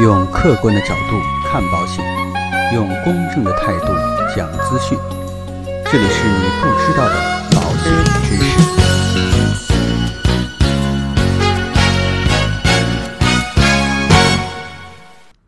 用客观的角度看保险，用公正的态度讲资讯。这里是你不知道的保险知识。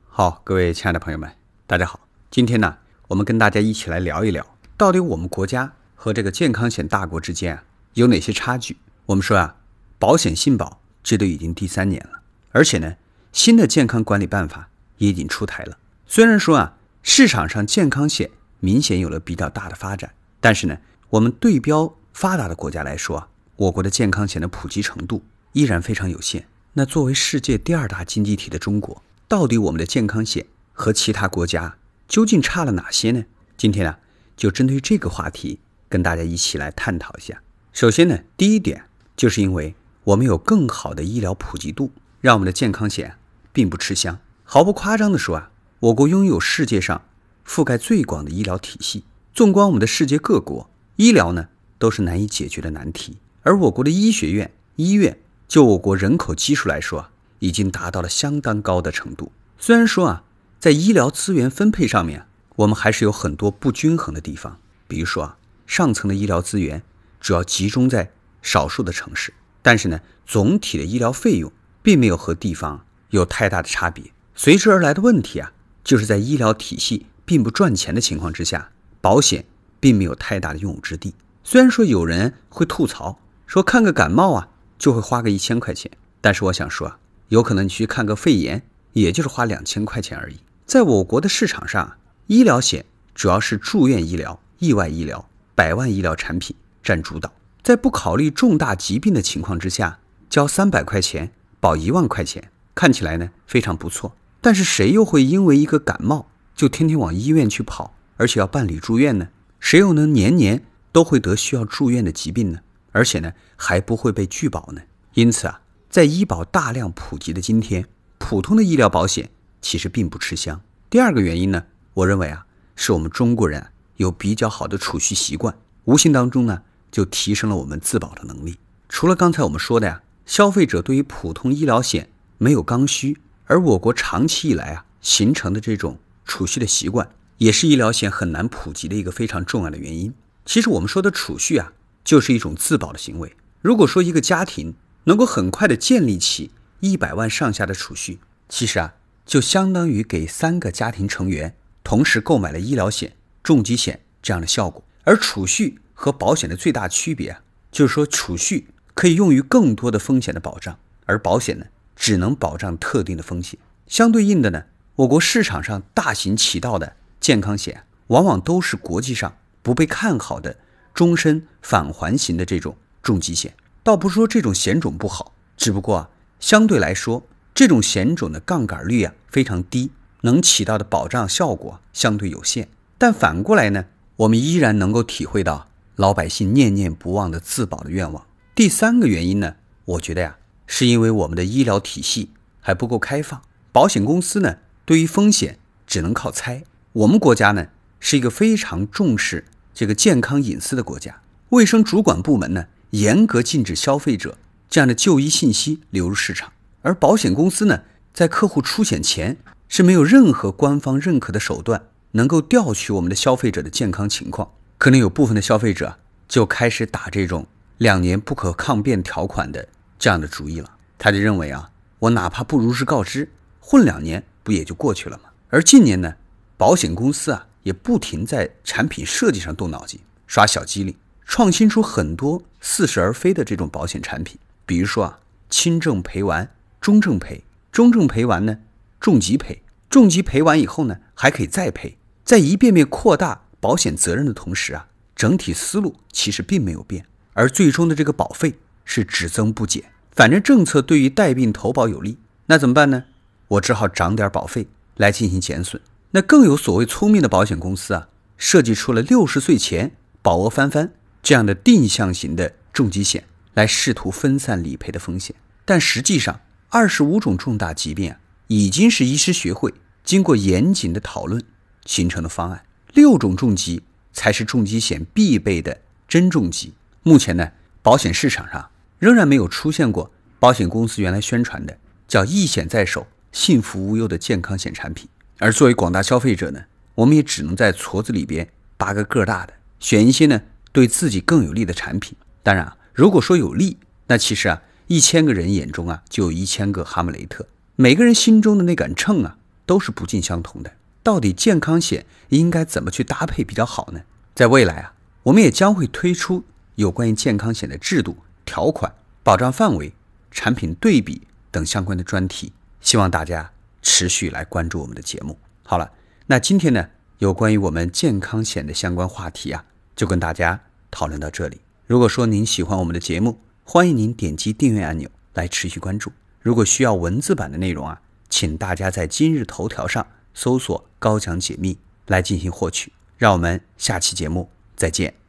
好，各位亲爱的朋友们，大家好。今天呢，我们跟大家一起来聊一聊，到底我们国家和这个健康险大国之间啊有哪些差距？我们说啊，保险信保这都已经第三年了，而且呢。新的健康管理办法也已经出台了。虽然说啊，市场上健康险明显有了比较大的发展，但是呢，我们对标发达的国家来说啊，我国的健康险的普及程度依然非常有限。那作为世界第二大经济体的中国，到底我们的健康险和其他国家究竟差了哪些呢？今天啊，就针对这个话题跟大家一起来探讨一下。首先呢，第一点就是因为我们有更好的医疗普及度，让我们的健康险。并不吃香。毫不夸张地说啊，我国拥有世界上覆盖最广的医疗体系。纵观我们的世界各国，医疗呢都是难以解决的难题。而我国的医学院、医院，就我国人口基数来说啊，已经达到了相当高的程度。虽然说啊，在医疗资源分配上面，我们还是有很多不均衡的地方。比如说啊，上层的医疗资源主要集中在少数的城市，但是呢，总体的医疗费用并没有和地方。有太大的差别，随之而来的问题啊，就是在医疗体系并不赚钱的情况之下，保险并没有太大的用武之地。虽然说有人会吐槽说看个感冒啊就会花个一千块钱，但是我想说，有可能你去看个肺炎，也就是花两千块钱而已。在我国的市场上，医疗险主要是住院医疗、意外医疗、百万医疗产品占主导，在不考虑重大疾病的情况之下，交三百块钱保一万块钱。看起来呢非常不错，但是谁又会因为一个感冒就天天往医院去跑，而且要办理住院呢？谁又能年年都会得需要住院的疾病呢？而且呢还不会被拒保呢？因此啊，在医保大量普及的今天，普通的医疗保险其实并不吃香。第二个原因呢，我认为啊，是我们中国人有比较好的储蓄习惯，无形当中呢就提升了我们自保的能力。除了刚才我们说的呀，消费者对于普通医疗险。没有刚需，而我国长期以来啊形成的这种储蓄的习惯，也是医疗险很难普及的一个非常重要的原因。其实我们说的储蓄啊，就是一种自保的行为。如果说一个家庭能够很快的建立起一百万上下的储蓄，其实啊，就相当于给三个家庭成员同时购买了医疗险、重疾险这样的效果。而储蓄和保险的最大区别啊，就是说储蓄可以用于更多的风险的保障，而保险呢？只能保障特定的风险，相对应的呢，我国市场上大行其道的健康险，往往都是国际上不被看好的终身返还型的这种重疾险。倒不是说这种险种不好，只不过啊，相对来说，这种险种的杠杆率啊非常低，能起到的保障效果相对有限。但反过来呢，我们依然能够体会到老百姓念念不忘的自保的愿望。第三个原因呢，我觉得呀。是因为我们的医疗体系还不够开放，保险公司呢对于风险只能靠猜。我们国家呢是一个非常重视这个健康隐私的国家，卫生主管部门呢严格禁止消费者这样的就医信息流入市场，而保险公司呢在客户出险前是没有任何官方认可的手段能够调取我们的消费者的健康情况。可能有部分的消费者就开始打这种两年不可抗辩条款的。这样的主意了，他就认为啊，我哪怕不如实告知，混两年不也就过去了吗？而近年呢，保险公司啊也不停在产品设计上动脑筋，耍小机灵，创新出很多似是而非的这种保险产品。比如说啊，轻症赔完，中症赔，中症赔完呢，重疾赔，重疾赔完以后呢，还可以再赔，在一遍遍扩大保险责任的同时啊，整体思路其实并没有变，而最终的这个保费。是只增不减，反正政策对于带病投保有利，那怎么办呢？我只好涨点保费来进行减损。那更有所谓聪明的保险公司啊，设计出了六十岁前保额翻番这样的定向型的重疾险，来试图分散理赔的风险。但实际上，二十五种重大疾病啊，已经是医师学会经过严谨的讨论形成的方案，六种重疾才是重疾险必备的真重疾。目前呢，保险市场上。仍然没有出现过保险公司原来宣传的叫“一险在手，幸福无忧的健康险产品。而作为广大消费者呢，我们也只能在矬子里边拔个个大的，选一些呢对自己更有利的产品。当然啊，如果说有利，那其实啊，一千个人眼中啊就有一千个哈姆雷特，每个人心中的那杆秤啊都是不尽相同的。到底健康险应该怎么去搭配比较好呢？在未来啊，我们也将会推出有关于健康险的制度、条款、保障范围、产品对比等相关的专题，希望大家。持续来关注我们的节目。好了，那今天呢，有关于我们健康险的相关话题啊，就跟大家讨论到这里。如果说您喜欢我们的节目，欢迎您点击订阅按钮来持续关注。如果需要文字版的内容啊，请大家在今日头条上搜索“高强解密”来进行获取。让我们下期节目再见。